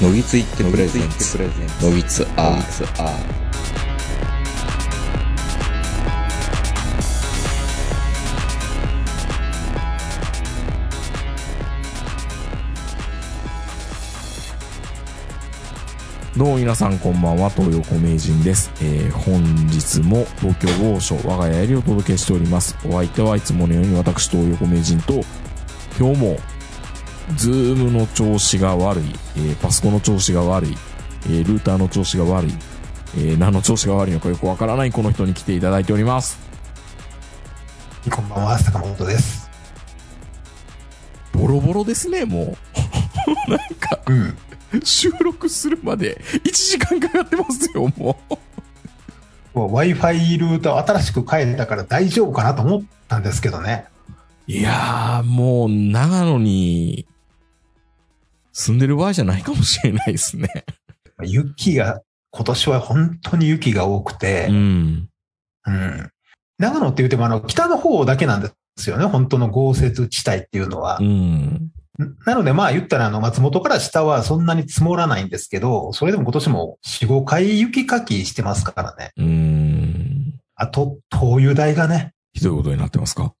のぎついってプレゼンツのぎつアーどうも皆さんこんばんは、東横名人です。えー、本日も東京某所我が家よりお届けしております。お相手はいつものように私、東横名人と、今日も、ズームの調子が悪い、えー、パソコンの調子が悪い、えー、ルーターの調子が悪い、えー、何の調子が悪いのかよくわからないこの人に来ていただいております。こんばんは、坂本です。ボロボロですね、もう。なんか、うん。収録するまで1時間かかってますよ、もう。Wi-Fi ルーターを新しく変えたから大丈夫かなと思ったんですけどね。いやー、もう、長野に、住んでる場合じゃないかもしれないですね。雪が、今年は本当に雪が多くてう、ん。うん。長野って言ってもあの、北の方だけなんですよね。本当の豪雪地帯っていうのはう。ん。なのでまあ言ったらあの、松本から下はそんなに積もらないんですけど、それでも今年も4、5回雪かきしてますからね。うん。あと、灯油代がね。ひどいことになってますか？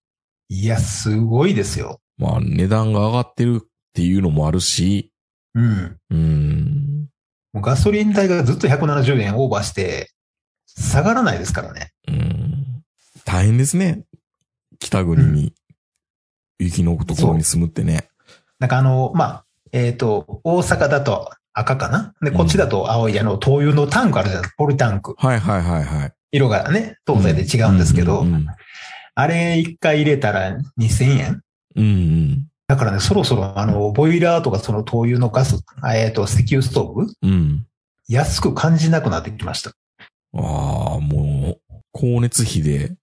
いや、すごいですよ。まあ、値段が上がってるっていうのもあるし、うん。うん。もうガソリン代がずっと170円オーバーして、下がらないですからね。うん。大変ですね。北国に、雪のところに住むってね。なんかあの、まあ、えっ、と、大阪だと赤かな？で、こっちだと青いあの、灯油のタンクあるじゃないですか、ポリタンク。はいはいはいはい。色がね、東西で違うんですけど、うんうんあれ一回入れたら2000円うん。うんだからね、そろそろあの、ボイラーとかその灯油のガス、えっ、と、石油ストーブ？うん。うん。安く感じなくなってきました。ああ、もう、光熱費で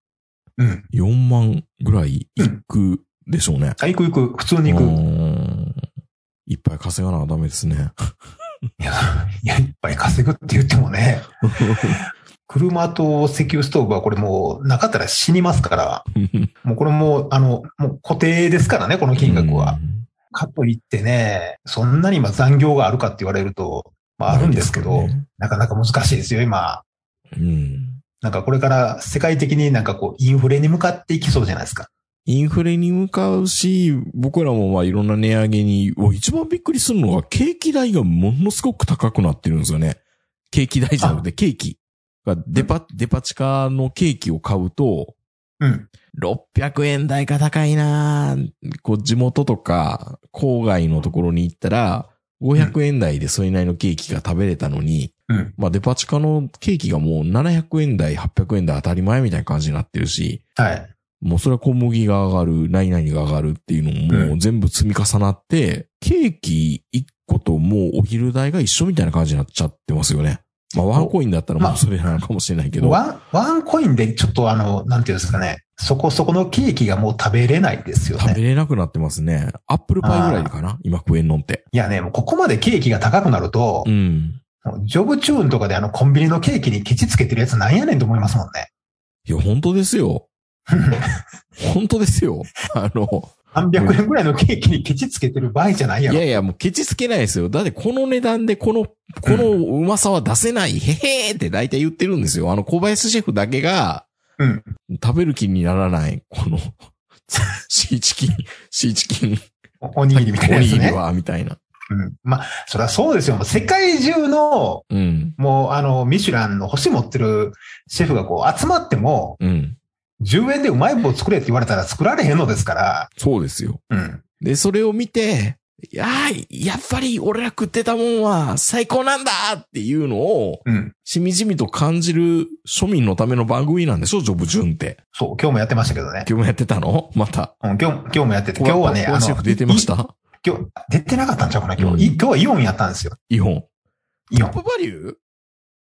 うん。4万ぐらいいくでしょうね。あ、行く行く、普通に行うく。んいっぱい稼がなダメですね。いや、いや、いっぱい稼ぐって言ってもね、車と石油ストーブはこれもうなかったら死にますから、もうこれもう、あの、もう固定ですからね、この金額は。かといってね、そんなに今残業があるかって言われると、まああるんですけど、ねなかなか難しいですよ、今。うん。なんかこれから世界的になんかこう、インフレに向かっていきそうじゃないですか。インフレに向かうし、僕らもまあいろんな値上げに、お一番びっくりするのが、ケーキ代がものすごく高くなってるんですよね。ケーキ代じゃなくて、ケーキ。がデパ、デパ地下のケーキを買うと、うん。600円台が高いなぁこう、地元とか、郊外のところに行ったら、500円台でそれなりのケーキが食べれたのに、うん。まあデパ地下のケーキがもう700円台、800円台当たり前みたいな感じになってるし、はい。もうそれは小麦が上がる、何々が上がるっていうのももう全部積み重なって、ケーキ1個ともうお昼代が一緒みたいな感じになっちゃってますよね。まあワンコインだったらもうそれなのかもしれないけど。ワン、ワンコインでちょっとあの、なんていうんですかね、そこそこのケーキがもう食べれないですよね。食べれなくなってますね。アップルパイぐらいかな今食えんのって。いやね、もうここまでケーキが高くなるとう、ん。ジョブチューンとかであのコンビニのケーキにケチつけてるやつなんやねんと思いますもんね。いや、本当ですよ。本当ですよ。あの、300円ぐらいのケーキにケチつけてる場合じゃないやろ。いやいや、もうケチつけないですよ。だってこの値段でこの、このうまさは出せない、へへーって大体言ってるんですよ。あの小林シェフだけが、うん。食べる気にならない、この、シーチキン、シーチキン、おおにぎりみたいなおにぎり。は、みたいな。うん。まあ、そりゃそうですよ。世界中の、うん、もうあの、ミシュランの星持ってるシェフがこう集まっても、うん。10円でうまい棒作れって言われたら作られへんのですから、そうですよ。うん。で、それを見て、いやーやっぱり俺ら食ってたもんは最高なんだっていうのを、うん。しみじみと感じる庶民のための番組なんでしょジョブジュンって。そう、今日もやってましたけどね。今日もやってたの？また。うん、今日、今日もやってて、今日はね、小林シェフ出てました？い今日、出てなかったんちゃうかな、今日。うんい今日はイオンやったんですよ。イオン。イオン。トップバリュー？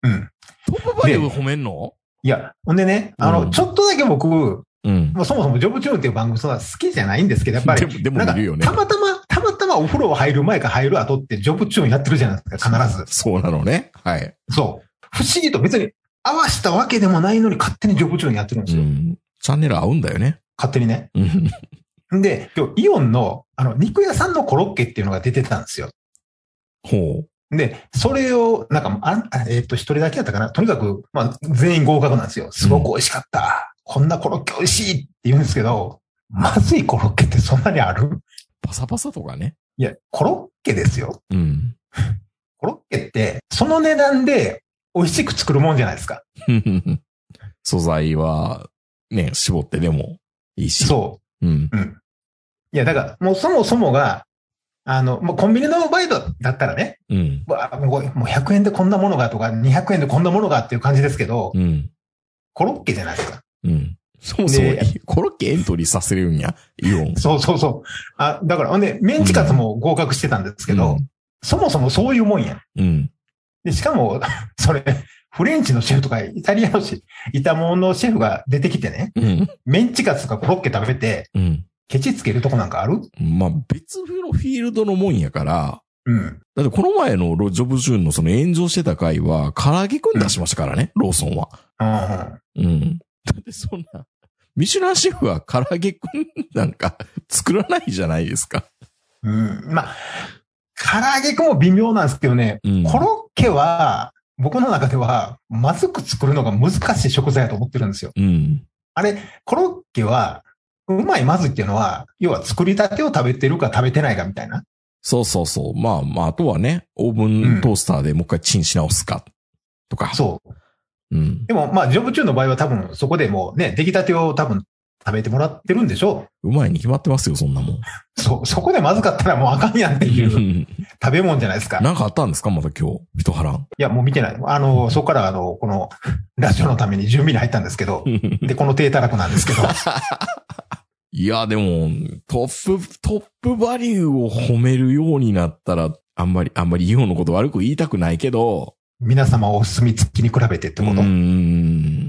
うん。トップバリュー褒めんの？いや、ほんでね、あの、うんちょっとだけ僕、もうん。うそもそもジョブチューンっていう番組そんな好きじゃないんですけど、やっぱり、でも、でもるよねた。またま、たまたまお風呂入る前か入る後ってジョブチューンやってるじゃないですか、必ず。そうなのね。はい。そう。不思議と別に合わしたわけでもないのに勝手にジョブチューンやってるんですよ。うん。チャンネル合うんだよね。勝手にね。うん。んで、今日イオンの、あの、肉屋さんのコロッケっていうのが出てたんですよ。ほで、それを、なんか、あんえっと、一人だけやったかな。とにかく、まあ、全員合格なんですよ。すごく美味しかった。こんなコロッケ美味しいって言うんですけど、まずいコロッケってそんなにある？パサパサとかね。いや、コロッケですよ。うん。コロッケって、その値段で美味しく作るもんじゃないですか。素材は、ね、絞ってでもいいし。。そううん。う。うん。いや、だから、もうそもそもが、あの、もうコンビニのバイトだったらね、うん。もうもう100円でこんなものがとか、200円でこんなものがっていう感じですけど、うん。コロッケじゃないですか。うん。そもそコロッケエントリーさせるんや。イオン。そうそうそう。あ、だから、ほんで、メンチカツも合格してたんですけど、そもそもそういうもんや。うん。で、しかも、それ、フレンチのシェフとか、イタリアのシェフ、イタモンのシェフが出てきてね、うん。メンチカツとかコロッケ食べて、うん。ケチつけるとこなんかある？まあ、別のフィールドのもんやから、うん。だってこの前のロジョブジューンのその炎上してた回は、唐揚げくん出しましたからね、ローソンは。うんうん。だってそんな、ミシュランシェフは唐揚げくんなんか作らないじゃないですか。うん。まあ、唐揚げくんも微妙なんですけどね、うん。コロッケは、僕の中では、まずく作るのが難しい食材だと思ってるんですよ。うん。あれ、コロッケは、うまいまずいっていうのは、要は作りたてを食べてるか食べてないかみたいな。そうそうそう。まあまあ、あとはね、オーブントースターでもう一回チンし直すか、とか。そう。う。うん。でも、まあ、ジョブ中の場合は多分、そこでもうね、出来たてを多分食べてもらってるんでしょうまいに決まってますよ、そんなもん。う。そう、そこでまずかったらもうあかんやんっていう食べ物じゃないですか。いなんかあったんですかまた今日。一波乱。や、もう見てない。あの、そこからあの、この、ラジオのために準備に入ったんですけど、で、この低たらくなんですけど、いや、でも、トップ、トップバリューを褒めるようになったら、あんまり、あんまりイオンのこと悪く言いたくないけど、皆様お墨付きに比べてってうこと。ん。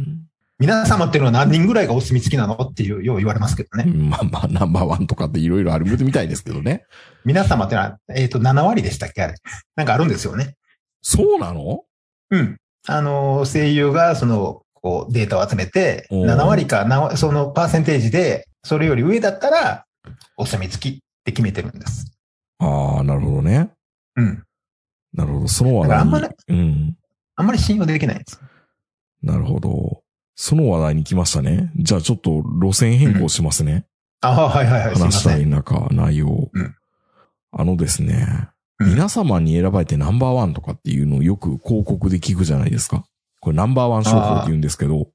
皆様っていうのは何人ぐらいがお墨付きなのっていう、よう言われますけどね。まあまあ、ナンバーワンとかっていろいろある みたいですけどね。皆様ってのは、えっ、と、7割でしたっけ？あれ。なんかあるんですよね。そうなの？うん。あの、声優が、その、こう、データを集めて、おー7割かな、そのパーセンテージで、それより上だったら、お墨付きって決めてるんです。ああ、なるほどね。うん。なるほど。その話題あんまり。うん。あんまり信用できないんです。なるほど。その話題に来ましたね。じゃあちょっと路線変更しますね。ああ、はいはいはい。話した。い中、内容。うんあのですね、うん皆様に選ばれてナンバーワンとかっていうのをよく広告で聞くじゃないですか。これナンバーワン商法って言うんですけど、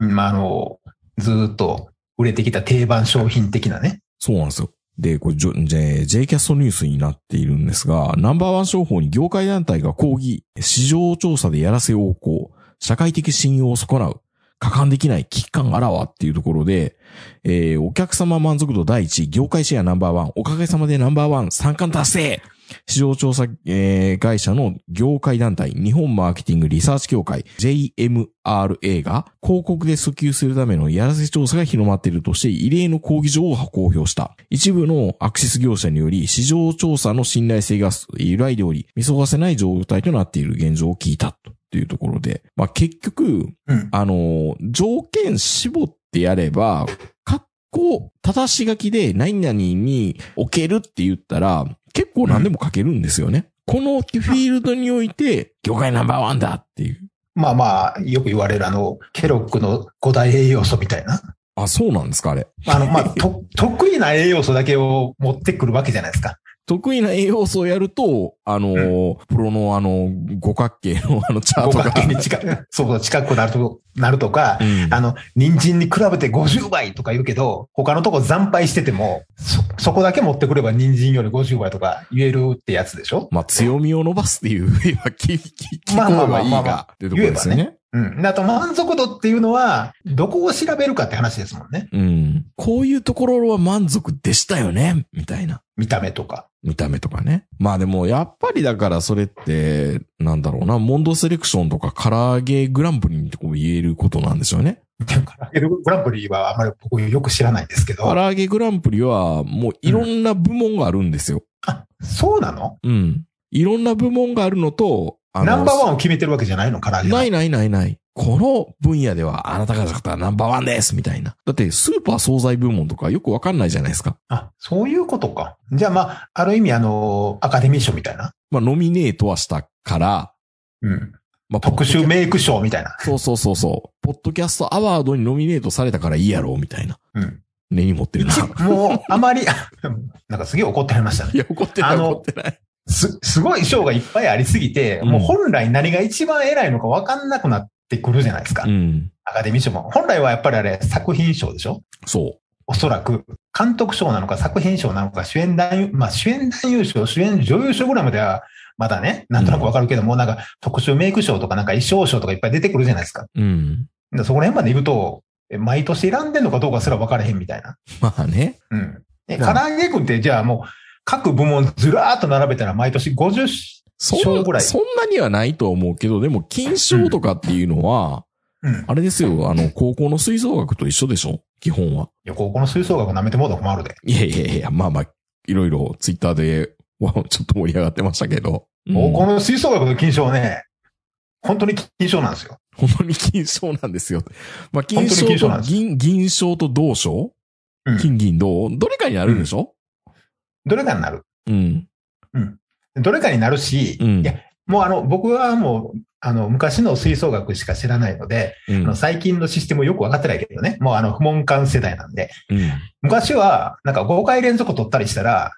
うんまあ、あの、ずーっと売れてきた定番商品的なね。そうなんですよ。で、これ、J, J キャストニュースになっているんですが、ナンバーワン商法に業界団体が抗議、市場調査でやらせ横行、社会的信用を損なう、果敢できない危機感あらわっていうところで、えー、お客様満足度第一、業界シェアナンバーワン、おかげさまでナンバーワン、三冠達成市場調査、えー会社の業界団体、日本マーケティングリサーチ協会、JMRA が広告で訴求するためのやらせ調査が広まっているとして異例の抗議状を公表した。一部のアクセス業者により市場調査の信頼性が揺らいでおり、見過ごせない状態となっている現状を聞いたというところで、まあ結局、うん。あの、条件絞ってやれば、格好、正し書きで何々に置けるって言ったら、結構何でも書けるんですよね。このフィールドにおいて、業界ナンバーワンだっていう。まあまあ、よく言われるあの、ケロックの5大栄養素みたいな。あ、そうなんですか、あれ。あの、まあ、と、得意な栄養素だけを持ってくるわけじゃないですか。得意な栄養素をやると、あのー、プロのあの、五角形の あのチャートが。五角形に近く、そう近くなると、なるとか、うんあの、人参に比べて50倍とか言うけど、他のとこ惨敗してても、そ、そこだけ持ってくれば人参より50倍とか言えるってやつでしょ？まあ、強みを伸ばすっていう、いや、聞、聞、聞まあまあこうがいいが、っていうところですよね。うん。であと満足度っていうのは、どこを調べるかって話ですもんね。うん。こういうところは満足でしたよね、みたいな。見た目とか。見た目とかね。まあでも、やっぱりだからそれって、なんだろうな、モンドセレクションとか唐揚げグランプリにこう言えることなんでしょうね。唐揚げグランプリはあまり僕よく知らないんですけど。唐揚げグランプリはもういろんな部門があるんですよ。あ、そうなの？うん。いろんな部門があるのと、ナンバーワンを決めてるわけじゃないの？唐揚げはないないないない。この分野ではあなたが作ったナンバーワンですみたいな。だってスーパー惣菜部門とかよくわかんないじゃないですか。あ、そういうことか。じゃあまあ、ある意味あの、アカデミー賞みたいな。まあノミネートはしたから、うん。まあ、特殊メイク賞みたいな。そうそうそうそう。ポッドキャストアワードにノミネートされたからいいやろ、みたいな。うん。根に持ってるな。一もう、あまり、なんかすげえ怒ってはりましたね。いや、怒ってない、あの怒ってない。す、すごい賞がいっぱいありすぎて、うんもう本来何が一番偉いのか分かんなくなってくるじゃないですか。うん。アカデミー賞も。本来はやっぱりあれ、作品賞でしょ？そおそらく、監督賞なのか作品賞なのか主演男優、まあ主演男優賞、主演女優賞ぐらいまでは、まだね、なんとなくわかるけども、なんか特殊メイク賞とかなんか衣装賞とかいっぱい出てくるじゃないですか。う。うん。でそこら辺まで行くと、え毎年選んでんのかどうかすら分からへんみたいな。まあね。うん。え、まあ唐揚げくんってじゃあもう、各部門ずらーっと並べたら毎年50そ賞ぐらいんそんなにはないと思うけど、でも、金賞とかっていうのは、うん。いあれですよ、あの、高校の吹奏楽と一緒でしょ？基本は。や、高校の吹奏楽舐めてもうたら困るで。いやいやいや、まあまあ、いろいろツイッターで、わちょっと盛り上がってましたけど。うん高校の吹奏楽の金賞ね、本当に金賞なんですよ。本当に金賞なんですよ。まあ、金賞と銀、銀賞と銅賞？うん金銀銅？どれかになるんでしょ？どれかになる。うん。どれかになるし、うんいや、もうあの、僕はもう、あの、昔の吹奏楽しか知らないので、うん。あの最近のシステムよくわかってないけどね。もうあの、不問館世代なんで。うん。昔は、なんか5回連続取ったりしたら、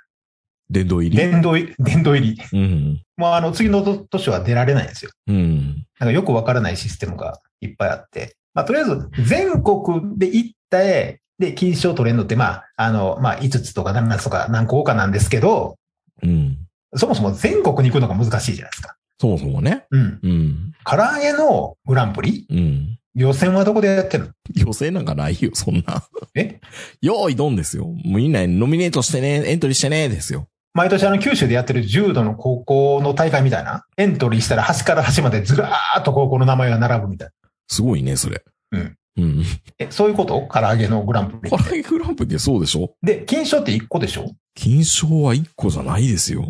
殿堂入り？殿堂入り、殿堂入り。うん。もうあの、次の年は出られないんですよ。うん。なんかよくわからないシステムがいっぱいあって。まあ、とりあえず、全国で行った絵で金賞取れるのって、まあ、あの、まあ、5つとか7つとか何個かなんですけど、うん。そもそも全国に行くのが難しいじゃないですか。そもそもね。うん。うん。唐揚げのグランプリうん。予選はどこでやってるの？予選なんかないよ、そんな。え？よーいどんですよ。もうみんなノミネートしてね、エントリーしてね、ですよ。毎年あの九州でやってる重度の高校の大会みたいな？エントリーしたら端から端までずらーっと高校の名前が並ぶみたいな。すごいね、それ。うん。うん。え、そういうこと？唐揚げのグランプリ唐。揚げグランプリってそうでしょ？で、金賞って1個でしょ？金賞は1個じゃないですよ。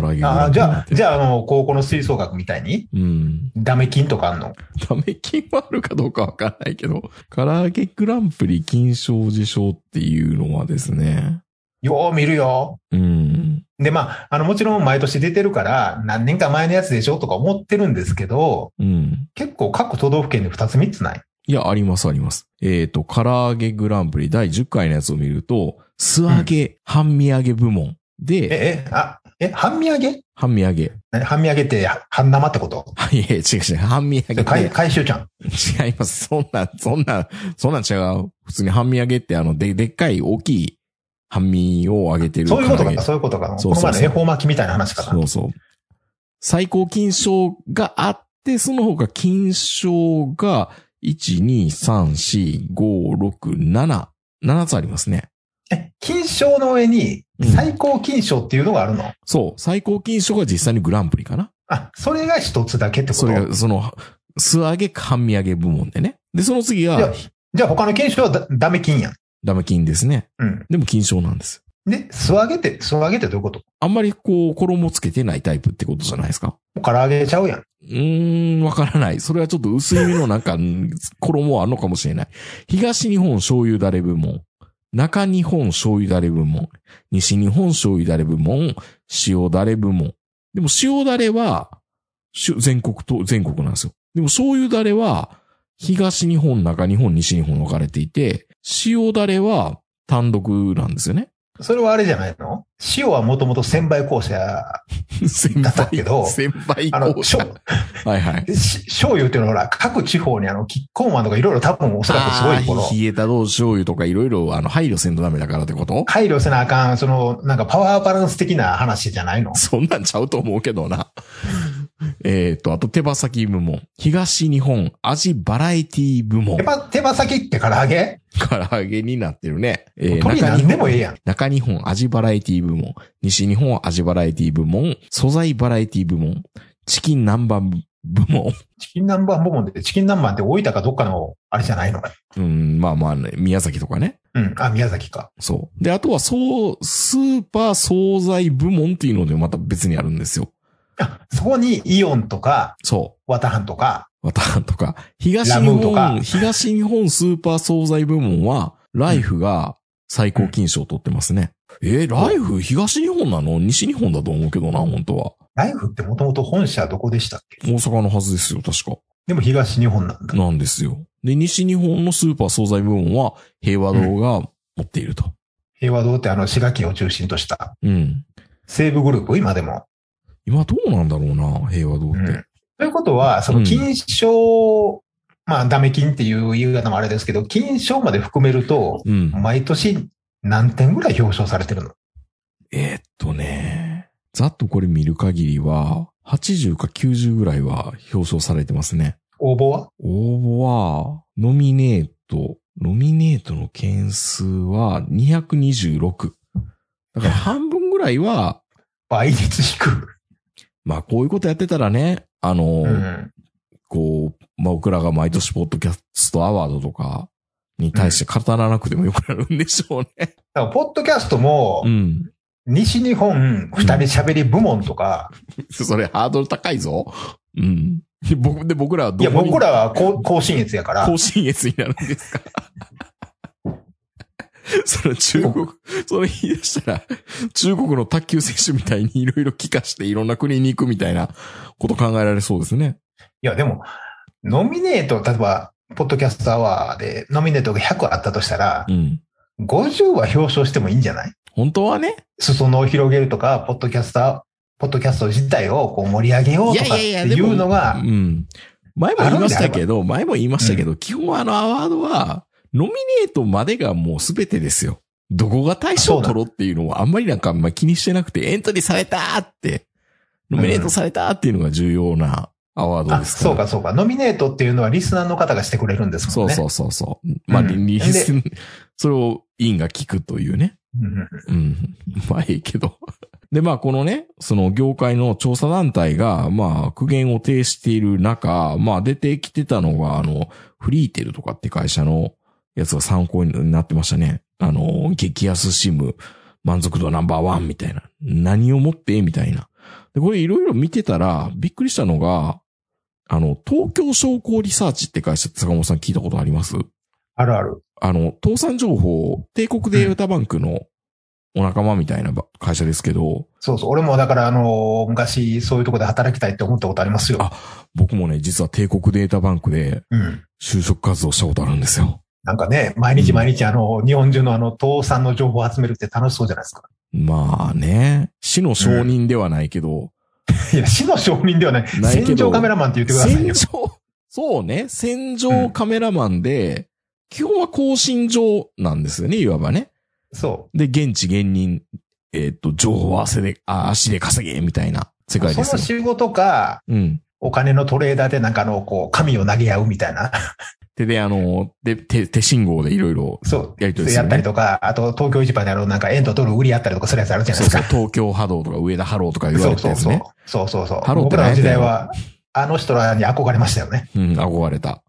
唐揚げグああ、じゃあ。じゃあ、あの、高校の吹奏楽みたいに、うん。ダメ金とかあんの？ダメ金はあるかどうかわかんないけど、唐揚げグランプリ金賞受賞っていうのはですね。よう見るよ。うん。で、まあ、あの、もちろん毎年出てるから、何年か前のやつでしょとか思ってるんですけど、うん。結構各都道府県で2つ3つない？いや、ありますあります。えっ、と、唐揚げグランプリ第10回のやつを見ると、素揚げ、半身揚げ部門え、で、え、あ、え、半身揚げ？半身揚げ。何半身揚げって半生ってこと？いやいや違う違う。半身揚げ回って回収ちゃん。違います。そんな、そんな、そんなん違う。普通に半身揚げってあの、で、でっかい大きい半身を揚げてるそういうことか、そういうことか。そうそうそうこの前の恵方巻きみたいな話かな？そうそう。最高金賞があって、その他金賞が、1、2、3、4、5、6、7、7つありますね。え、金賞の上にうん最高金賞っていうのがあるの、そう。最高金賞が実際にグランプリかな。あ、それが一つだけってこと？それが、その、素揚げ半身揚げ部門でね。で、その次が、じゃあ他の金賞はだダメ金やん。ダメ金ですね。うん。でも金賞なんです。で、素揚げって、素揚げってどういうこと？あんまりこう、衣つけてないタイプってことじゃないですか。もう唐揚げちゃうやん。うーん、わからない。それはちょっと薄いめのなんか、ん 衣はあるのかもしれない。東日本醤油だれ部門。中日本醤油だれ部門。西日本醤油だれ部門。塩だれ部門。でも塩だれは、全国と、全国なんですよ。でも醤油だれは、東日本、中日本、西日本分かれていて、塩だれは単独なんですよね。それはあれじゃないの？塩はもともと千倍校舎、先だったけど先輩あの、校舎。しょはいはい。し醤油っていうのはほら、各地方にあの、キッコーマンとかいろいろ多分おそらくすごいこの冷えたどう醤油とかいろいろ、あの、配慮せんとダメだからってこと？配慮せなあかん、その、なんかパワーバランス的な話じゃないの？そんなんちゃうと思うけどな。えっと、あと手羽先部門。東日本味バラエティ部門手。羽、手羽先って唐揚げ？唐揚げになってるね。えー何でもええやん。中日本味バラエティ部門。西日本味バラエティ部門。素材バラエティ部門。チキン南蛮部門。チキン南蛮部門で、チキン南蛮って大分かどっかの、あれじゃないの？うん、まあまあね、宮崎とかね。うん。あ、宮崎か。そう。で、あとは、そう、スーパー惣菜部門っていうのでまた別にあるんですよ。あ、そこにイオンとか、そう。ワタハンとか、ワタンとか、東日本、東日本スーパー惣菜部門は、ライフが最高金賞を取ってますね。えーライフ東日本なの？西日本だと思うけどな、本当は。ライフってもともと本社どこでしたっけ？大阪のはずですよ、確か。でも東日本なんだ。なんですよ。で、西日本のスーパー惣菜部門は平和堂が持っていると。平和堂ってあの、滋賀県を中心としたうん。西部グループ、今でも。今どうなんだろうな、平和堂って。うんということは、その金賞、まあ、ダメ金っていう言い方もあれですけど、金賞まで含めると、うん。毎年何点ぐらい表彰されてるの？えーっとね、ざっとこれ見る限りは、80か90ぐらいは表彰されてますね。応募は？応募は、ノミネート、ノミネートの件数は226。だから半分ぐらいは、倍率低まあこういうことやってたらね、あの、い。うん。こう、まあ僕らが毎年ポッドキャストアワードとかに対して語らなくてもよくなるんでしょうね。だから、ポッドキャストもう、ん。西日本二人喋り部門とか、それハードル高いぞ。うん。で僕、で僕らはいどや、こに僕らは高高信越やから、甲信越になるんですか？それ中国、それ言い出したら、中国の卓球選手みたいにいろいろ帰化していろんな国に行くみたいなこと考えられそうですね。いや、でも、ノミネート、例えば、ポッドキャストアワーでノミネートが100あったとしたらう、ん。50は表彰してもいいんじゃない？本当はね。裾野を広げるとか、ポッドキャスター、ポッドキャスト自体をこう盛り上げようとかっていうのがう、ん。前も言いましたけど、前も言いましたけど、基本あのアワードは、ノミネートまでがもう全てですよ。どこが対象取ろうっていうのはあんまりなんかあんま気にしてなくて、エントリーされたーって、ノミネートされたーっていうのが重要なアワードあ、ですから。そうかそうか。ノミネートっていうのはリスナーの方がしてくれるんですもんね。そうそうそうそう。まあ、うんリリスそれを委員が聞くというね。うんうん。まあ、いいけど。で、まあ、このね、その業界の調査団体が、まあ、苦言を呈している中、まあ、出てきてたのが、あの、フリーテルとかって会社のやつが参考になってましたね。あの、激安シム、満足度ナンバーワンみたいな。何をもってみたいな。で、これいろいろ見てたら、びっくりしたのが、あの、東京商工リサーチって会社坂本さん聞いたことあります？あるある。あの、倒産情報、帝国データバンクのお仲間みたいなば会社ですけど、そうそう。俺もだから、あの、昔そういうとこで働きたいって思ったことありますよ。あ僕もね、実は帝国データバンクでうん。就職活動したことあるんですよ。なんかね、毎日毎日あの、日本中のあの、倒産の情報を集めるって楽しそうじゃないですか。まあね、死の承認ではないけど、いや、死の承認ではない。ない戦場カメラマンって言ってくださいよ。戦場、そうね、戦場カメラマンで、基本は更新上なんですよね、いわばね。そで、現地現任、えっ、と、情報汗で、あ、足で稼げ、みたいな世う。その界ですよ。仕事か、うん。お金のトレーダーでなんかあの、こう、紙を投げ合うみたいな。で、で、あの、で、手、手信号でいろいろ、そう。やりとりするねやったりとか、あと東京市場であの、なんか円とドル売り合ったりとかするやつあるじゃないそうそう、ですか。東京ハローとか上田ハローとか言わそうそうそうれたやつね。。そうそうそう。ハローって僕らの時代は、あの人らに憧れましたよね。うん、憧れた。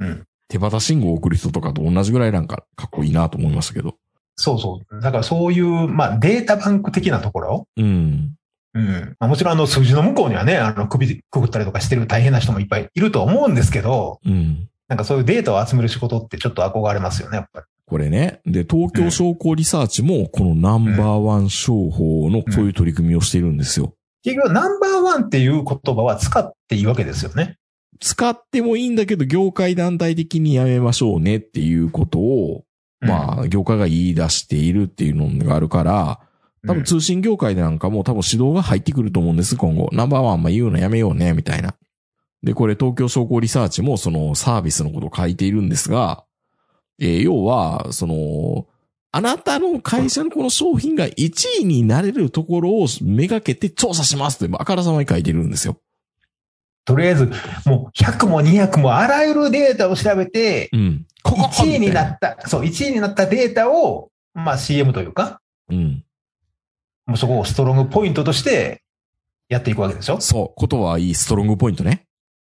うん。手旗信号を送る人とかと同じぐらいなんか、かっこいいなと思いましたけど。そうそう。だからそういう、まあデータバンク的なところ？うん。うん。まあもちろんあの数字の向こうにはね、あの首くぐったりとかしてる大変な人もいっぱいいると思うんですけど、うん。なんかそういうデータを集める仕事ってちょっと憧れますよね、やっぱり。これね。で、東京商工リサーチも、このナンバーワン商法のそういう取り組みをしているんですよ。結局ナンバーワンっていう言葉は使っていいわけですよね。使ってもいいんだけど、業界団体的にやめましょうねっていうことを、まあ、業界が言い出しているっていうのがあるから、多分通信業界でなんかも多分指導が入ってくると思うんです、今後。ナンバーワンま言うのやめようね、みたいな。で、これ東京商工リサーチもそのサービスのことを書いているんですが、えー要は、その、あなたの会社のこの商品が1位になれるところをめがけて調査しますってあからさまに書いてるんですよ。とりあえず、もう100も200もあらゆるデータを調べてう、ん。ここ1位になみった、そう、1位になったデータを、まあ CM というか、うん。もうそこをストロングポイントとしてやっていくわけでしょ？そう。ことはいいストロングポイントね。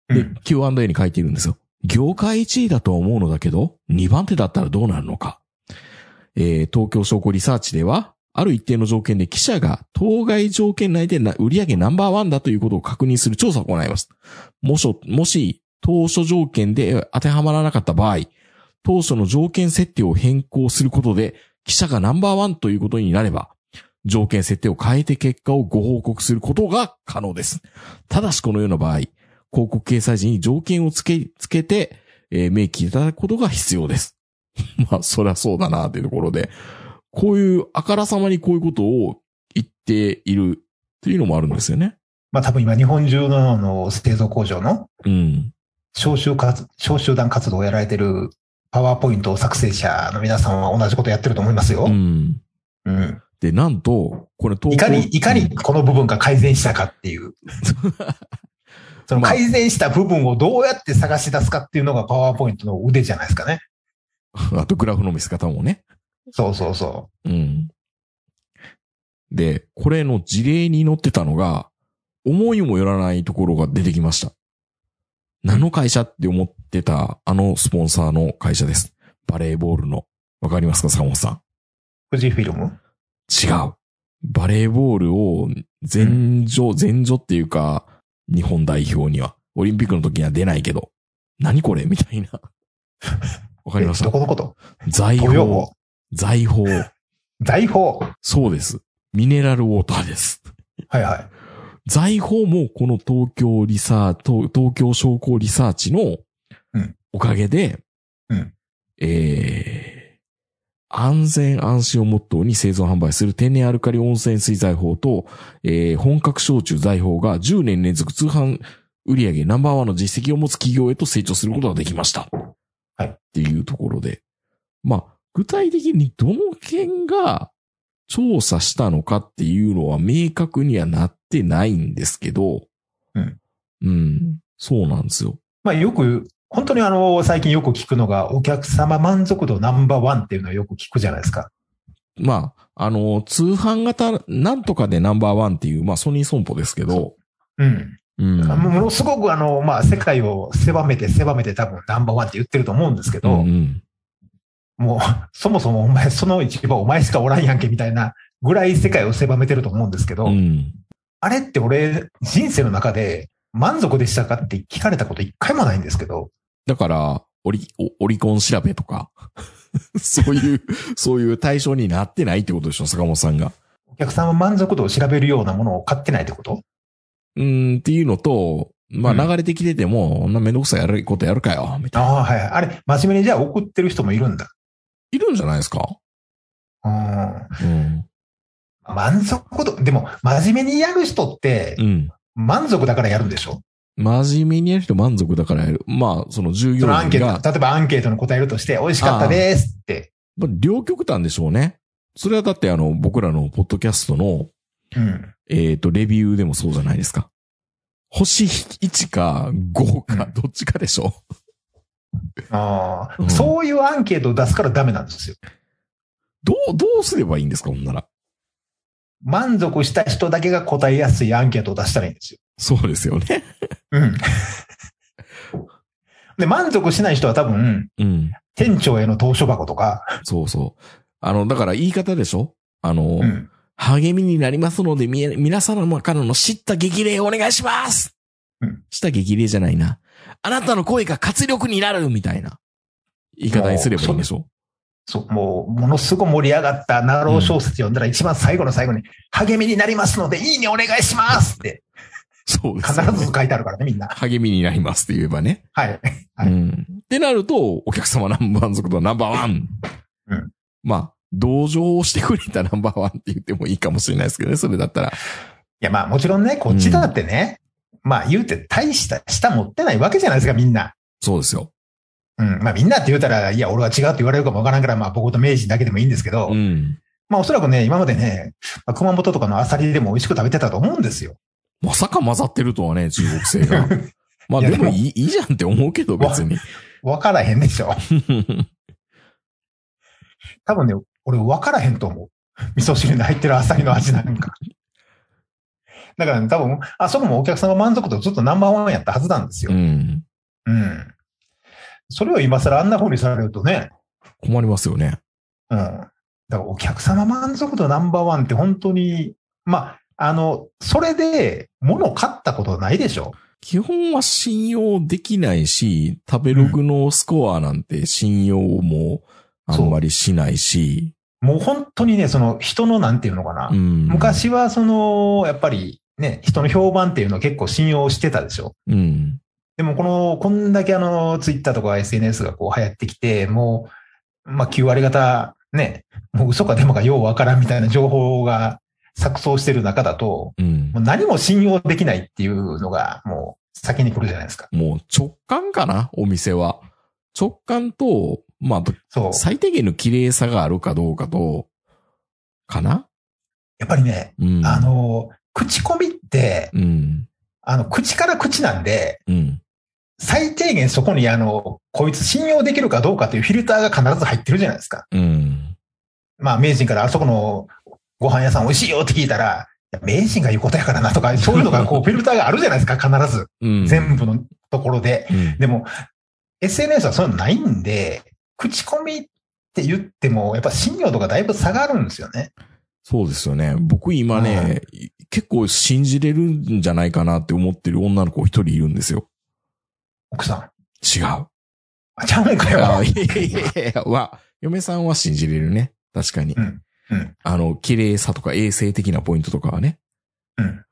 で、うん Q&A に書いているんですよ。業界1位だとは思うのだけど、2番手だったらどうなるのか。えー東京証拠リサーチでは、ある一定の条件で記者が当該条件内でな売上ナンバーワンだということを確認する調査を行います。もし、もし、当初条件で当てはまらなかった場合、当初の条件設定を変更することで、記者がナンバーワンということになれば、条件設定を変えて結果をご報告することが可能です。ただしこのような場合、広告掲載時に条件をつけ、つけて、えー明記いただくことが必要です。まあ、そりゃそうだな、というところで、こういう、あからさまにこういうことを言っているっていうのもあるんですよね。まあ多分今日本中のあの製造工場のうん。小集活、小集団活動をやられてるパワーポイント作成者の皆さんは同じことやってると思いますよ。うん。うん。で、なんと、これいかに、いかにこの部分が改善したかっていう。そのまあ改善した部分をどうやって探し出すかっていうのがパワーポイントの腕じゃないですかね。あとグラフの見せ方もね。そうそうそうん。で、これの事例に載ってたのが、思いもよらないところが出てきました。何の会社って思ってた、あのスポンサーの会社です。バレーボールの。わかりますか坂本さん。う。富士フィルム？違う。バレーボールを前女、前女っていうか、日本代表には、オリンピックの時には出ないけど、何これ？みたいな。わかりましえどたこのこと？財宝。財宝。財宝。そうです。ミネラルウォーターです。はいはい。財宝もこの東京リサー東東京商工リサーチのうんおかげで、うんえー、安全安心をモットーに製造販売する天然アルカリ温泉水財宝と、えー本格焼酎財宝が10年連続通販売上ナンバーワンの実績を持つ企業へと成長することができました。はいっていうところで。まあ、具体的にどの県が調査したのかっていうのは明確にはなってないんですけど、うん。うん。そうなんですよ。まあよく、本当にあの、最近よく聞くのが、お客様満足度ナンバーワンっていうのをよく聞くじゃないですか。まあ、あの、通販型なんとかでナンバーワンっていう、まあソニー損保ですけど、うん。うん。ものすごくあの、まあ世界を狭めて狭めて多分ナンバーワンって言ってると思うんですけど、うんうんもう、そもそもお前、その一番お前しかおらんやんけみたいなぐらい世界を狭めてると思うんですけど、うん。あれって俺、人生の中で満足でしたかって聞かれたこと一回もないんですけど、だから、オリ、おオリコン調べとか、そういう、そういう対象になってないってことでしょ、坂本さんが。お客様満足度を調べるようなものを買ってないってこと？うーん、っていうのと、まあうん流れてきてても、こんなめんどくさいやることやるかよ、みたいな。ああ、はいはい。あれ、真面目にじゃあ送ってる人もいるんだ。いるんじゃないですか？うん。うん。満足度、でも、真面目にやる人ってう、ん。満足だからやるんでしょ？真面目にやる人満足だからやる。まあ、その従業そのアンケ員がー、ト、例えばアンケートに答えるとして、美味しかったですって。まあ両極端でしょうね。それはだってあの、僕らのポッドキャストの、うん。えっ、と、レビューでもそうじゃないですか。星1か5かうんどっちかでしょ。ああ、うんそういうアンケートを出すからダメなんですよ。どう、どうすればいいんですかほんなら。満足した人だけが答えやすいアンケートを出したらいいんですよ。そうですよね。うん。で、満足しない人は多分、うん。店長への投書箱とか、そうそう。あの、だから言い方でしょ？あの、うん。励みになりますので、み、皆様からの知った激励をお願いしますうん知った激励じゃないな。あなたの声が活力になるみたいな言い方にすればいいんでしょ？そう、もう、ものすごい盛り上がったナロー小説読んだら一番最後の最後に、励みになりますので、いいねお願いしますって、そうですよね、必ず書いてあるからね、みんな。励みになりますって言えばね。はい。はいうん。ってなると、お客様ナンバー満足度ナンバーワン。うんまあ、同情してくれたナンバーワンって言ってもいいかもしれないですけどね、それだったら。いや、まあもちろんね、こっちだってね、まあ言うて大した下持ってないわけじゃないですか、みんな。そうですよ。うん。まあみんなって言うたら、いや、俺は違うって言われるかもわからんから、まあ僕と明治だけでもいいんですけど、うん。まあおそらくね、今までね、まあ熊本とかのアサリでも美味しく食べてたと思うんですよ。まさか混ざってるとはね、中国製が。まあでもいいいいじゃんって思うけど、別に。わからへんでしょ。多分ね、俺わからへんと思う。味噌汁に入ってるアサリの味なんか。だからね、多分、あそこもお客様満足度ずっとナンバーワンやったはずなんですよ。うん。うん。それを今更あんな風にされるとね、困りますよね。うん。だからお客様満足度ナンバーワンって本当に、まあ、あの、それで物買ったことないでしょ？基本は信用できないし、食べログのスコアなんて信用もあんまりしないし、もう本当にね、その人のなんていうのかな。うん。昔はその、やっぱりね、人の評判っていうのを結構信用してたでしょ？うん。でもこの、こんだけあの、ツイッターとか SNS がこう流行ってきて、もう、まあ9割方、ね、もう嘘かデマかようわからんみたいな情報が錯綜してる中だと、うんもう。何も信用できないっていうのがもう先に来るじゃないですか。もう直感かなお店は。直感と、まあ。最低限の綺麗さがあるかどうかと、かな？やっぱりね、うん。あ、の、口コミって、うん。あの、口から口なんで、うん。最低限そこにあの、こいつ信用できるかどうかというフィルターが必ず入ってるじゃないですか。うん。まあ、名人からあそこのご飯屋さん美味しいよって聞いたら、名人が言うことやからなとか、そういうのがこう、フィルターがあるじゃないですか、必ず。うん。全部のところで。うん。でも、SNS はそういうのないんで、口コミって言っても、やっぱ信用度がだいぶ下がるんですよね。そうですよね。僕今ね、結構信じれるんじゃないかなって思ってる女の子一人いるんですよ。奥さん。違う。あ、ちゃうんかよ。あいやいやいやは、嫁さんは信じれるね。確かに。うん。うん。あの、綺麗さとか衛生的なポイントとかはね。うん。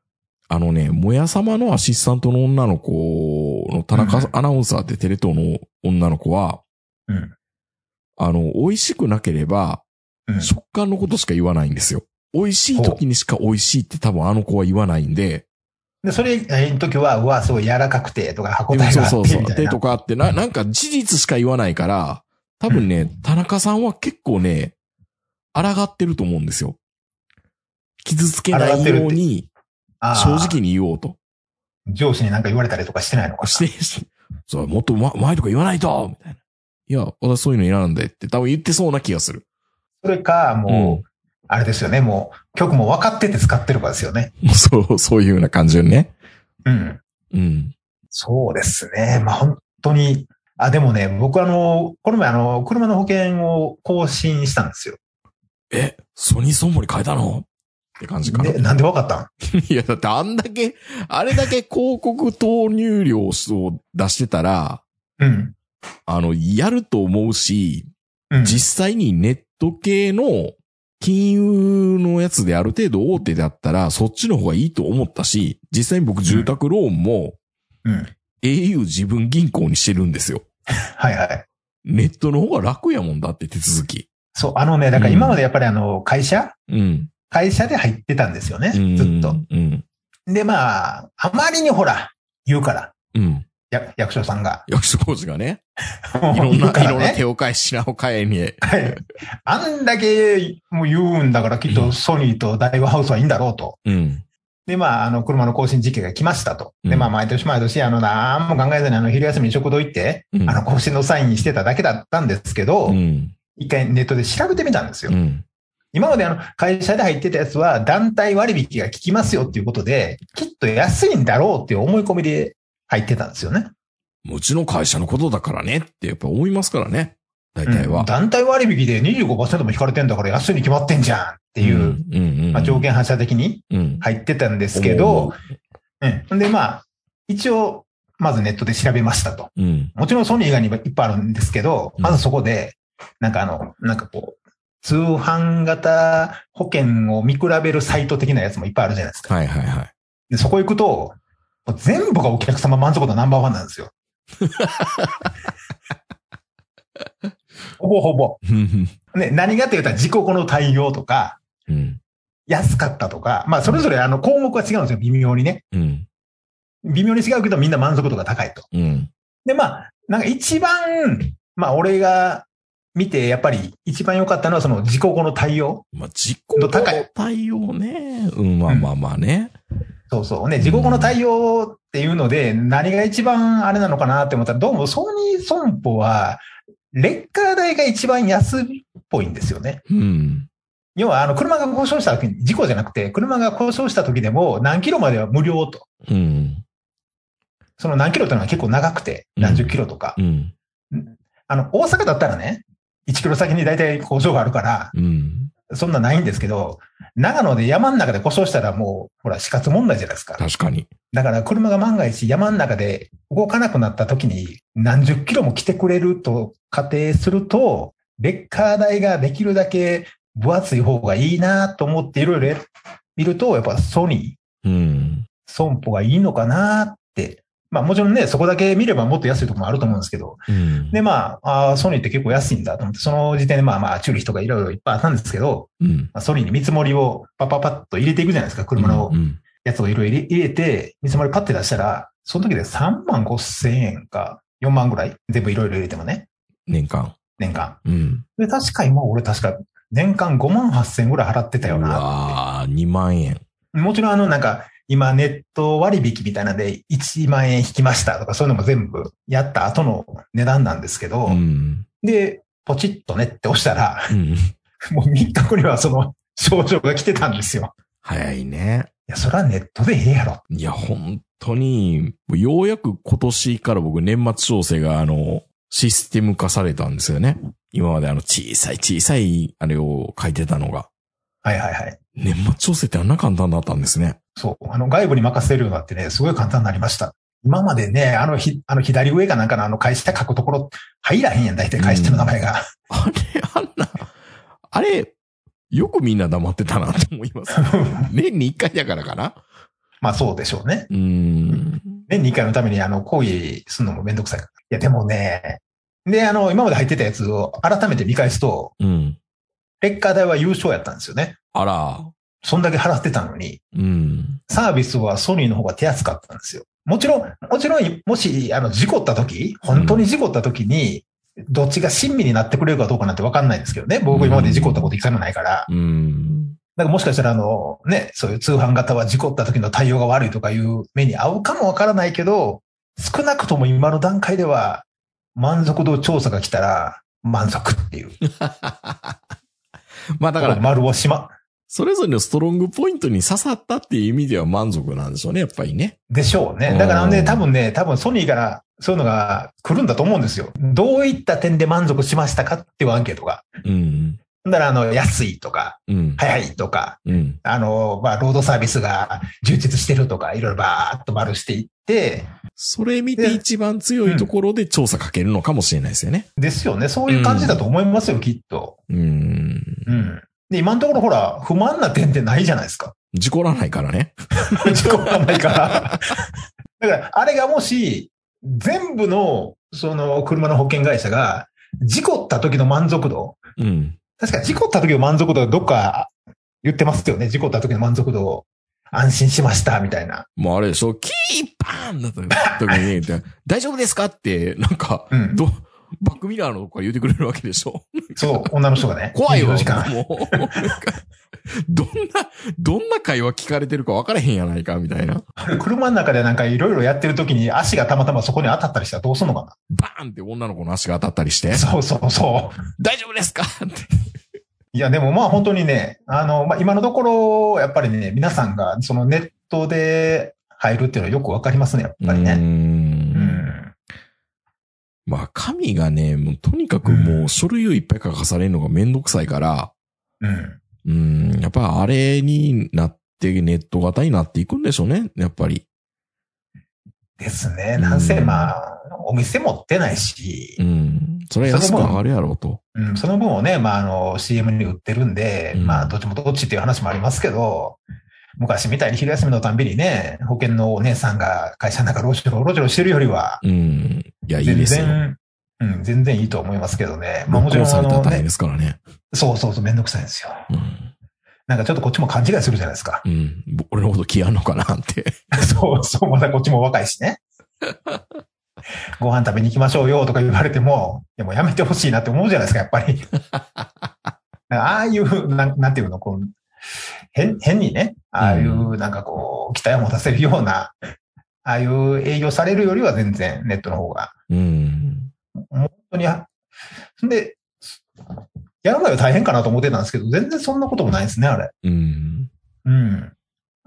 あのね、もや様のアシスタントの女の子の田中アナウンサーってテレ東の女の子は、うん。あの、美味しくなければ、うん。食感のことしか言わないんですよ。美味しい時にしか美味しいって多分あの子は言わないんで、で、それ、えの時は、うわ、すごい柔らかくて、とか、歯応えがあって、そうそうそう。で、と。かってな、なんか事実しか言わないから、多分ね、田中さんは結構ね、抗ってると思うんですよ。傷つけないように、正直に言おうと。上司になんか言われたりとかしてないのかな？して、しそう、もっとうま、うまいとか言わないとみたいな。いや、私そういうの選んでって多分言ってそうな気がする。それか、もう、うんあれですよね、もう、曲も分かってて使ってるかですよね。そう、そういうような感じよね。うん。うん。そうですね。まあ本当に、あ、でもね、僕あの、この前あの、車の保険を更新したんですよ。え、ソニーソンボに変えたの？って感じかな。ね、なんで分かったん？いや、だってあんだけ、あれだけ 広告投入量を出してたら、うん。あの、やると思うし、うん。実際にネット系の金融のやつである程度大手であったら、そっちの方がいいと思ったし、実際に僕住宅ローンもうん。au 自分銀行にしてるんですよ。はいはい。ネットの方が楽やもんだって手続き。そう、あのね、だから今までやっぱりあの、会社？うん。会社で入ってたんですよね、うんずっと。。うん。で、まあ、あまりにほら、言うから、うん。や役所さんが。役所工事がね、いろん言な、ねいろんな手を変え品を変えに。はい。あんだけもう言うんだからきっとソニーとダイワハウスはいいんだろうと。うん。で、まあ、あの、車の更新時期が来ましたと。で、うんまあ、毎年毎年、あの、なんも考えずに、あの、昼休みに食堂行って、うんあの、更新のサインにしてただけだったんですけど、うん。一回ネットで調べてみたんですよ。うん。今まであの、会社で入ってたやつは、団体割引が効きますよっていうことで、きっと安いんだろうっていう思い込みで入ってたんですよね。うちの会社のことだからねってやっぱ思いますからね。大体は。うん団体割引で25%も引かれてんだから安いに決まってんじゃんっていう。まあ、条件反射的にうん。入ってたんですけど、うん。で、まあ、一応、まずネットで調べましたと。うん。もちろんソニー以外にもいっぱいあるんですけど、うんまずそこで、なんかあの、なんかこう、通販型保険を見比べるサイト的なやつもいっぱいあるじゃないですか。はいはいはい。で、そこ行くと、全部がお客様満足度ナンバーワンなんですよ。ほぼほぼ。うんね、何がって言ったら自己後の対応とか、うん。安かったとか、まあそれぞれあの項目は違うんですよ、微妙にね。うん。微妙に違うけどみんな満足度が高いと。うん。で、まあ、なんか一番、まあ俺が見てやっぱり一番良かったのはその自己後の対応。まあ、自己の対応ね。うん、まあまあまあね。そうそう。ね、自己後の対応っていうので何が一番あれなのかなって思ったら、どうもソニー損保は、レッカー代が一番安いっぽいんですよね。うん。要は、あの、車が故障した時に、事故じゃなくて、車が故障した時でも何キロまでは無料と。うん。その何キロっていうのは結構長くて、何十キロとか。うん。あの、大阪だったらね、1キロ先に大体工場があるから、うん。そんなないんですけど、長野で山の中で故障したらもう、ほら、死活問題じゃないですか。確かに。だから車が万が一山の中で動かなくなった時に何十キロも来てくれると仮定すると、レッカー代ができるだけ分厚い方がいいなと思っていろいろ見ると、やっぱソニー、うん。損保がいいのかなって。まあもちろんね、そこだけ見ればもっと安いところもあると思うんですけど。うん。で、まあ、あーソニーって結構安いんだと思って、その時点でまあまあ、チューリヒとかいろいろいっぱいあったんですけど、うん。まあ、ソニーに見積もりをパッパッパッと入れていくじゃないですか、車のうん。やつをいろいろ入れて、見積もりパッて出したら、その時で3万5千円か4万ぐらい全部いろいろ入れてもね、年間。年間。うん。で、確か今俺確か年間5万8千円ぐらい払ってたような。わー、2万円。もちろんあのなんか、今ネット割引みたいなんで1万円引きましたとかそういうのも全部やった後の値段なんですけど、うん。で、ポチッとねって押したら、うん。もう3日後にはその症状が来てたんですよ。早いね。いや、それはネットでええやろ。いや、本当に、ようやく今年から僕年末調整があの、システム化されたんですよね。今まであの小さい小さいあれを書いてたのが。はいはいはい。年末調整ってあんな簡単だったんですね。そう。あの、外部に任せるようになってね、すごい簡単になりました。今までね、あのひ、あの左上かなんかのあの会社書くところ入らへんやん、大体会社の名前が。あれ、あんな、あれ、よくみんな黙ってたなって思います。年に一回だからかな。まあそうでしょうね。うーん。年に一回のためにあの、講義するのもめんどくさいから。いや、でもね、で、あの、今まで入ってたやつを改めて見返すと、うん。レッカー代は優勝やったんですよね。あら。そんだけ払ってたのに、うん。サービスはソニーの方が手厚かったんですよ。もちろん、もちろん、もし、あの、事故った時、本当に事故った時に、どっちが親身になってくれるかどうかなんてわかんないんですけどね。僕今まで事故ったこと一回もないから。うん。だからもしかしたらあの、ね、そういう通販型は事故った時の対応が悪いとかいう目に合うかもわからないけど、少なくとも今の段階では、満足度調査が来たら、満足っていう。まあだから、丸をしま、それぞれのストロングポイントに刺さったっていう意味では満足なんでしょうね、やっぱりね。でしょうね。うんだからね、多分ね、多分ソニーからそういうのが来るんだと思うんですよ。どういった点で満足しましたかっていうアンケートが。うん。だから、あの、安いとか、うん。早いとか、うん。あの、まあ、ロードサービスが充実してるとか、いろいろバーっと丸していって、それ見て一番強いところで調査かけるのかもしれないですよね。ですよね。そういう感じだと思いますよ、きっと。うん。うん。で、今のところほら、不満な点ってないじゃないですか。事故らないからね。事故がないから。だから、あれがもし、全部の、その、車の保険会社が、事故った時の満足度、うん。確か事故った時の満足度どっか言ってますよね。事故った時の満足度を安心しました、みたいな。もうあれでしょキーパーンだった時に、大丈夫ですか？って、なんか、うん。ど、バックミラーのとこから言ってくれるわけでしょ？そう、女の人がね。怖いわ。24時間。もう、どんな、どんな会話聞かれてるか分からへんやないか、みたいな。車の中でなんかいろいろやってる時に足がたまたまそこに当たったりしたらどうするのかバーンって女の子の足が当たったりしてな。、そうそうそう。大丈夫ですか？って。いや、でもまあ本当にね、あの、まあ今のところ、やっぱりね、皆さんがそのネットで入るっていうのはよくわかりますね、やっぱり。ね。うんん。まあ、紙がね、もうとにかくもう書類をいっぱい書かされるのがめんどくさいから、うん。うん、やっぱあれになってネット型になっていくんでしょうね、やっぱり。ですね。なんせうんまあ、お店持ってないしう、ん。それは安く上がるやろうと。うん、その分をね、まああの CM に売ってるんで、うんまあどっちもどっちっていう話もありますけど、昔みたいに昼休みのたんびにね、保険のお姉さんが会社の中ロジロロジロしてるよりは、うん。いや、いい全ですよ。然、うん、全然いいと思いますけどね。まあもちろんあの、ね、ですからね。そうそうそう、めんどくさいんですよ。うん。なんかちょっとこっちも勘違いするじゃないですか。うん。俺のこと気あんのかなって。そうそう、まだこっちも若いしね。ご飯食べに行きましょうよとか言われても、いやもうやめてほしいなって思うじゃないですか、やっぱり。ああいう、なんなんていうの、こう、変、変にね、ああいうなんかこう、期待を持たせるような、ああいう営業されるよりは全然ネットの方が、うん。本当に、で、やる前は大変かなと思ってたんですけど、全然そんなこともないですね、あれ。うん。うん。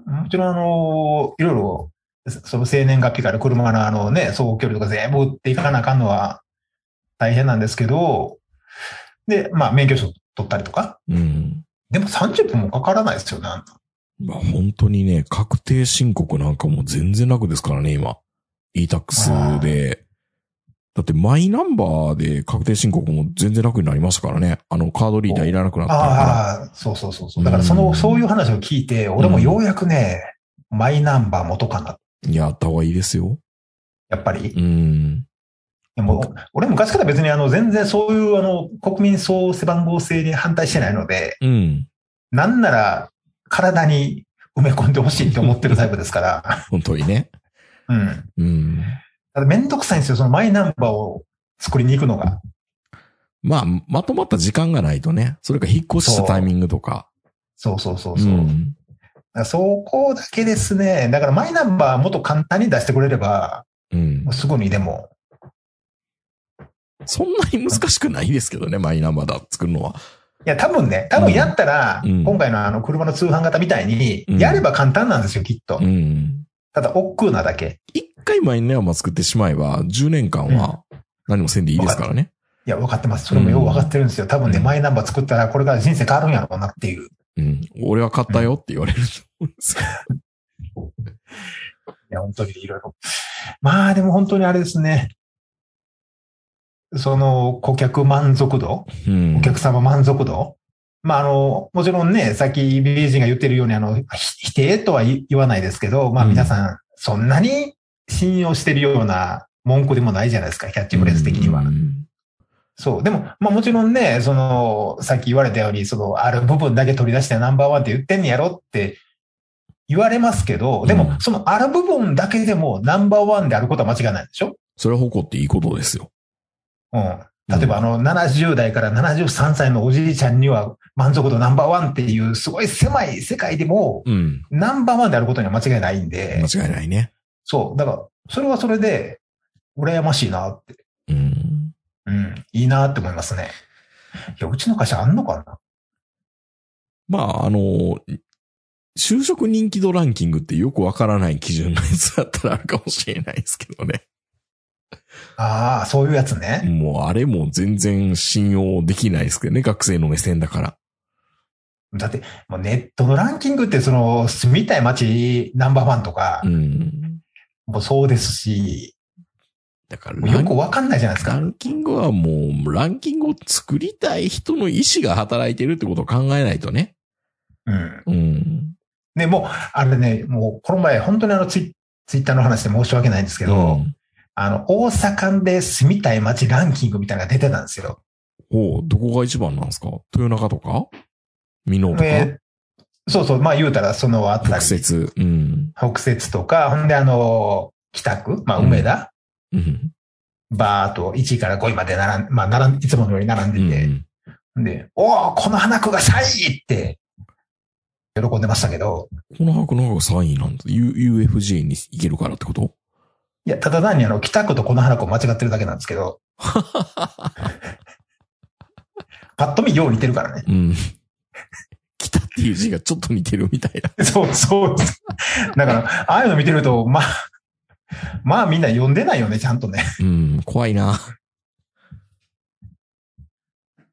もちろん、あの、いろいろ、その生年月日から車のあのね、走行距離とか全部打っていかなあかんのは大変なんですけど、で、まあ、免許証取ったりとか。うん。でも30分もかからないですよね、あんなまあ本当にね、確定申告なんかもう全然楽ですからね、今。e-tax でだってマイナンバーで確定申告も全然楽になりましたからね。あの、カードリーダーいらなくなったから。ああ、そうそうそうそう。だからその、うんそういう話を聞いて、俺もようやくね、マイナンバー元かな。いや、あった方がいいですよ。やっぱり？うん。でも、俺昔から別にあの、全然そういうあの、国民総背番号制に反対してないので、うん。なんなら体に埋め込んでほしいって思ってるタイプですから。本当にね。うん。うん。ただめんどくさいんですよ、そのマイナンバーを作りに行くのが。まあ、まとまった時間がないとね。それか引っ越したタイミングとか。そうそうそううそう。だかん。らそこだけですね。だからマイナンバーもっと簡単に出してくれれば、うん。すぐにでも。そんなに難しくないですけどね、マイナンバーだ作るのは。いや、多分ね、多分やったら、うん今回のあの車の通販型みたいに、うんやれば簡単なんですよ、きっと。うん。ただ、億劫なだけ。一回マイナンバー作ってしまえば、10年間は何もせんでいいですからね。いや、分かってます。それもよう分かってるんですよ。多分ね、うんマイナンバー作ったら、これから人生変わるんやろうなっていう。うん。俺は買ったよって言われると思うんですよ。いや、本当にいろいろ。まあ、でも本当にあれですね。その、顧客満足度うんお。客様満足度まあ、あの、もちろんね、さっき BG が言ってるように、あの、ひ否定とは言言わないですけど、まあうん皆さん、そんなに信用してるような文句でもないじゃないですか、キャッチフレーズ的には。うんそう。でも、まあもちろんね、その、さっき言われたように、その、ある部分だけ取り出してナンバーワンって言ってんねやろって言われますけど、でもうん、そのある部分だけでもナンバーワンであることは間違いないでしょ？それは誇っていいことですよ。うん。例えば、あの、70代から73歳のおじいちゃんには満足度ナンバーワンっていう、すごい狭い世界でも、うん。ナンバーワンであることには間違いないんで、間違いないね。そう。だから、それはそれで、羨ましいなって。うん。うん。いいなって思いますね。いや、うちの会社あんのかな？まあ、あの、就職人気度ランキングってよくわからない基準のやつだったらあるかもしれないですけどね。ああ、そういうやつね。もうあれも全然信用できないですけどね、学生の目線だから。だって、もうネットのランキングって、その、住みたい街ナンバーワンとかう、ん。もうそうですし、だからよくわかんないじゃないですか。ランキングはもう、ランキングを作りたい人の意思が働いてるってことを考えないとね。うん。うん。で、もう、あれね、もう、この前、本当にあのツイ、ツイッターの話で申し訳ないんですけど、うんあの、大阪で住みたい街ランキングみたいなのが出てたんですよ。おうどこが一番なんですか？豊中とか？美濃とか、えーそうそう、まあ言うたらそのあたり北。節。うん。北節とか、ほんであの、北区、まあ梅田、うん。バーっと1位から5位まで並ん、まあ並ん、いつものように並んでて、うんで、おおこの花区が3位って、喜んでましたけど、この白の方が3位なんだ。U、UFJ に行けるからってこと？いや、ただ単にあの、北区とこの花区を間違ってるだけなんですけど、パッと見よう似てるからね。うん。北っていう字がちょっと似てるみたいな。そうそう。だから、ああいうの見てると、まあ、まあみんな読んでないよね、ちゃんとね。うん、怖いな。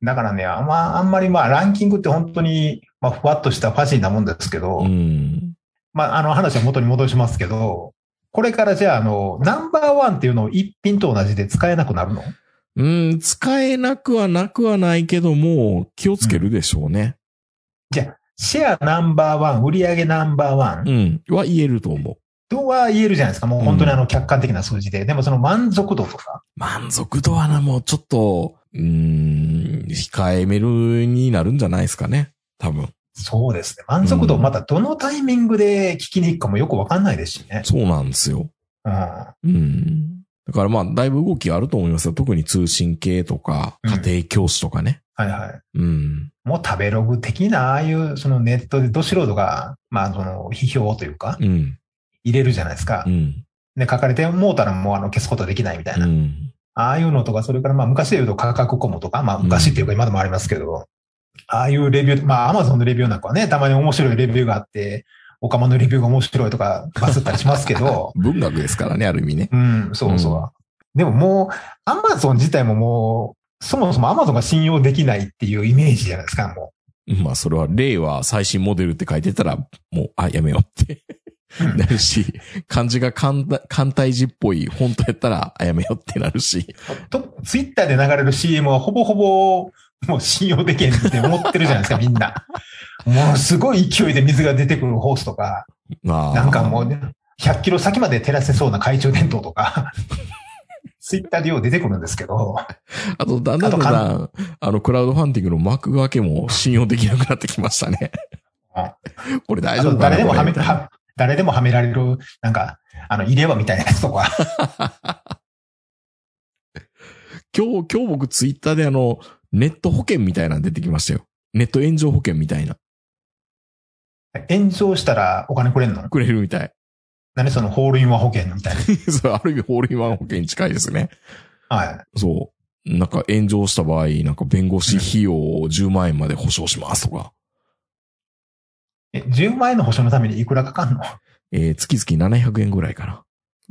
だからね、あんま、あんまりまあランキングって本当に、まあふわっとしたファジーなもんですけど、うん。まああの話は元に戻しますけど、これからじゃああの、ナンバーワンっていうのを一品と同じで使えなくなるの？うん、使えなくはなくはないけども、気をつけるでしょうね。じゃあ、シェアナンバーワン、売上ナンバーワン？うん。は言えると思う。とは言えるじゃないですか。もう本当にあの客観的な数字で。でもその満足度とか。満足度はな、もうちょっと、うーん、控えめるになるんじゃないですかね。多分。そうですね。満足度をまたどのタイミングで聞きに行くかもよくわかんないですしね。そうなんですよ。うん。うん。だからまあ、だいぶ動きあると思いますよ。特に通信系とか、うん家庭教師とかね。はいはい。うん。もう食べログ的な、ああいう、そのネットでど素人が、まあ、その、批評というか、うん。入れるじゃないですかう。ん。で、書かれてもうたらもうあの、消すことできないみたいうな。ん。ああいうのとか、それからまあ、昔で言うと価格コムとか、まあ、昔っていうか今でもありますけど、ああいうレビュー、まあ、アマゾンのレビューなんかはね、たまに面白いレビューがあって、オカマのレビューが面白いとか、バズったりしますけど、文学ですからね、ある意味ね。うん、そうそう。うんでももう、アマゾン自体ももう、そもそもアマゾンが信用できないっていうイメージじゃないですか、もまあ、それは、令和最新モデルって書いてたら、もう、あ、やめようって。うんなるし、漢字が簡簡体字っぽい本当やったら、あやめよってなるし。と、ツイッターで流れる CM はほぼほぼ、もう信用できへんって思ってるじゃないですか、みんな。もうすごい勢いで水が出てくるホースとか、まあ。なんかもうね、100キロ先まで照らせそうな懐中電灯とか、ツイッターでよう出てくるんですけど、あと、だんだんだんだん、あの、クラウドファンディングの幕開けも信用できなくなってきましたね。これ大丈夫誰でもはめ、は誰でもはめられる、なんか、あの、入れ歯みたいなやつとか、今日、今日僕ツイッターであの、ネット保険みたいなの出てきましたよ。ネット炎上保険みたいな。炎上したらお金くれんの？くれるみたい。何そのホールインワン保険みたい それある意味ホールインワン保険に近いですね。な。はい。そう。なんか炎上した場合、なんか弁護士費用を10万円まで保証しますとか。え、10万円の保証のためにいくらかかんの？えー月々700円ぐらいかな。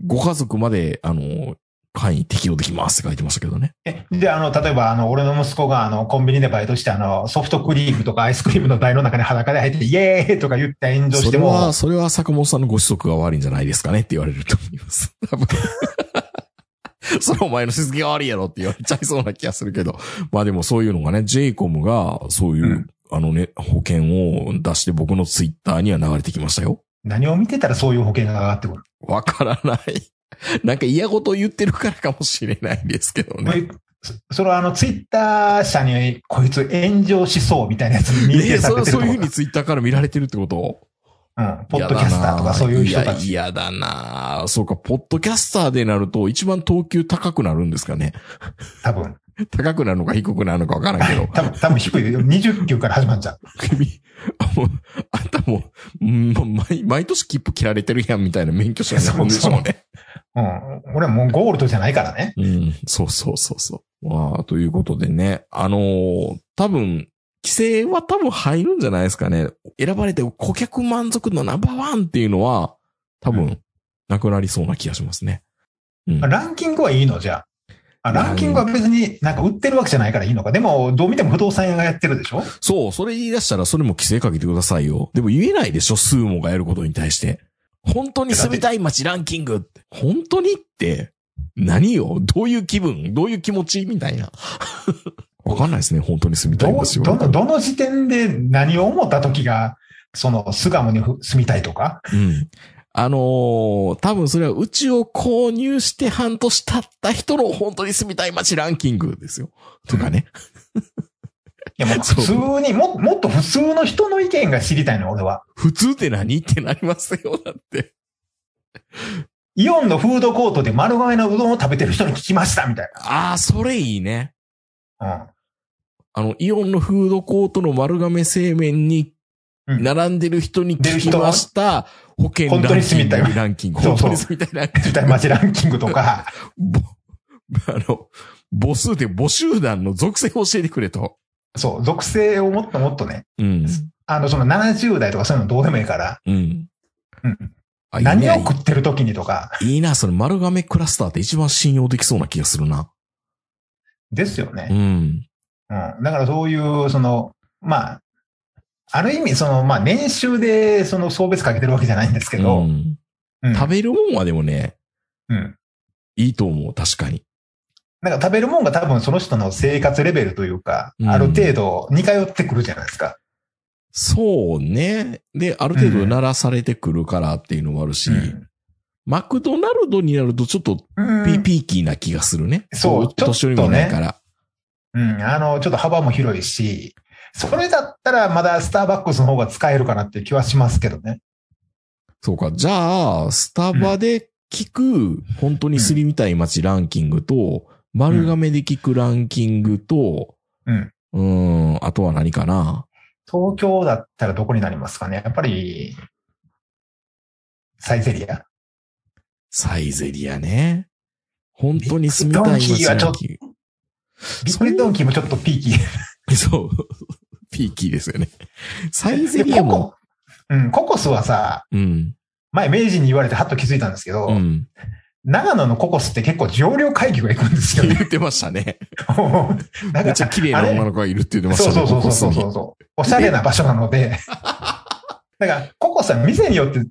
ご家族まで、あの、会員適用できますって書いてましたけどね。え、で、あの、例えば、あの、俺の息子が、あの、コンビニでバイトして、あの、ソフトクリームとかアイスクリームの台の中に裸で入って、イエーイとか言って炎上しても、それは、それは坂本さんのご子息が悪いんじゃないですかねって言われると思います。多分。それお前のしつけが悪いやろって言われちゃいそうな気がするけど。まあでもそういうのがね、ジェイコムがそういう、うんあのね、保険を出して僕のツイッターには流れてきましたよ。何を見てたらそういう保険が上がってくる。わからない。なんか嫌事言ってるからかもしれないですけどね。そそれはあの、ツイッター社に、こいつ炎上しそうみたいなやつに認ねそれは定されてるとそういうふうにツイッターから見られてるってこと？うん。ポッドキャスターとかそういう人たち。いや、嫌だなそうか、ポッドキャスターでなると一番等級高くなるんですかね。多分。高くなるのか低くなるのかわからんけど。多分、多分低いよ。20級から始まっちゃう。君、あもうあんたもう、うん毎、毎年切符切られてるやんみたいな免許証になるんでしょうね。うん。俺はもうゴールドじゃないからね。うん、そうそうそうそう。まあ、ということでね、あのー多分、規制は多分入るんじゃないですかね。選ばれて顧客満足度ナンバーワンっていうのは、多う分、なくなりそうな気がしますね。うん。ランキングはいいの？じゃあ。あランキングは別になんか売ってるわけじゃないからいいのか。でも、どう見ても不動産屋がやってるでしょ？そう、それ言い出したらそれも規制かけてくださいよ。でも言えないでしょ、スーモがやることに対して。本当に住みたい街ランキング。本当にって、何よ？どういう気分？どういう気持ち？みたいな。わかんないですね、本当に住みたどい街は。どの、どの時点で何を思った時が、その、巣鴨に住みたいとか？うん。あのー多分それはうちを購入して半年経った人の本当に住みたい街ランキングですよ。とかね。いやもう普通にも、もっと普通の人の意見が知りたいの、俺は。普通って何ってなりますよ、だって。イオンのフードコートで丸亀のうどんを食べてる人に聞きました、みたいああ、それいいね。な。あの、イオンのフードコートの丸亀製麺にうん。うん。並んでる人に聞きました。保険ランキング。本当に住みたいランキング。本当に住みたいランキン住みたい街ランキングとか、あの、母数で母集団の属性を教えてくれと。そう、属性をもっともっとね、うん。あの、その70代とかそういうのどうでもいいから、うん。うん。何を食ってる時にとか、いいな、その丸亀クラスターって一番信用できそうな気がするな。ですよねう。ん。うん。だからそういう、その、まあ、ある意味、その、まあ、年収で、その、送別かけてるわけじゃないんですけど、うんうん食べるもんはでもね、うん。いいと思う、確かに。なんか食べるもんが多分その人の生活レベルというか、うんある程度似通ってくるじゃないですか。そうね。で、ある程度鳴らされてくるからっていうのもあるし、うんマクドナルドになるとちょっとうんピピーキーな気がするね。そうお年寄りもいないから。うん、あの、ちょっと幅も広いし、それだったらまだスターバックスの方が使えるかなって気はしますけどね。そうか。じゃあ、スタバで聞く、本当にすりみたい街ランキングと、丸亀で聞くランキングと、うん。うーん、あとは何かな？東京だったらどこになりますかね？やっぱり、サイゼリアサイゼリアね。本当に住みたい街ランキング。ビッグレッドンキーもちょっとピーキー。そう。ピーキーですよね。サイゼリアも。ココうん、ココスはさ、うん。前明治に言われてハッと気づいたんですけど、うん。長野のココスって結構上流階級が行くんですよね。言ってましたね。めっちゃ綺麗な女の子がいるって言ってましたね。そうそうそうそうそう。おしゃれな場所なので。だから、ココスは店によって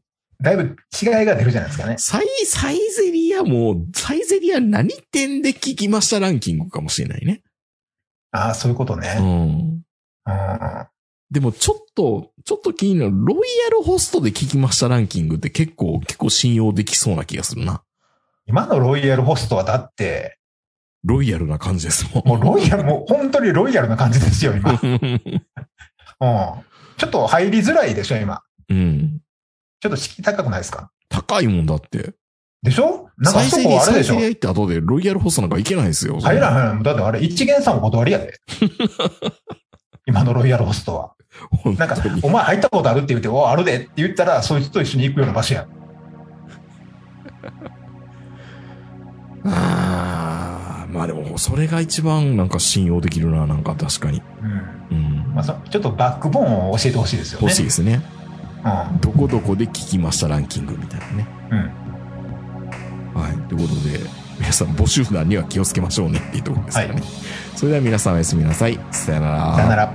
だいぶ違いが出るじゃないですかね。サイ、サイゼリアも、サイゼリア何点で聞きましたランキングかもしれないね。ああ、そういうことうね。ん。うん。でもちょっと、ちょっと気になる、ロイヤルホストで聞きましたランキングって結構、結構信用できそうな気がするな。今のロイヤルホストはだって、ロイヤルな感じですもん。もうロイヤル、もう本当にロイヤルな感じですよ、今。うん。ちょっと入りづらいでしょ、今。うん。ちょっと敷居高くないですか？高いもんだって。でしょ？なんかそこあれでしょ？って後でロイヤルホストなんか行けないですよ。入らへん。だってあれ、一元さんお断りやで。今のロイヤルホストは。本なんかお前入ったことあるって言って、おあるでって言ったら、そいつと一緒に行くような場所や。ああ、まあでも、それが一番なんか信用できるな、なんか確かに。うん。うん。まあ、そちょっとバックボーンを教えてほしいですよね。欲しいですね。うん。どこどこで聞きましたランキングみたいなね。うん。はい。ということで、皆さん募集団には気をつけましょうねっていうところですかね。それでは皆さんおやすみなさい。さよなら。さよなら。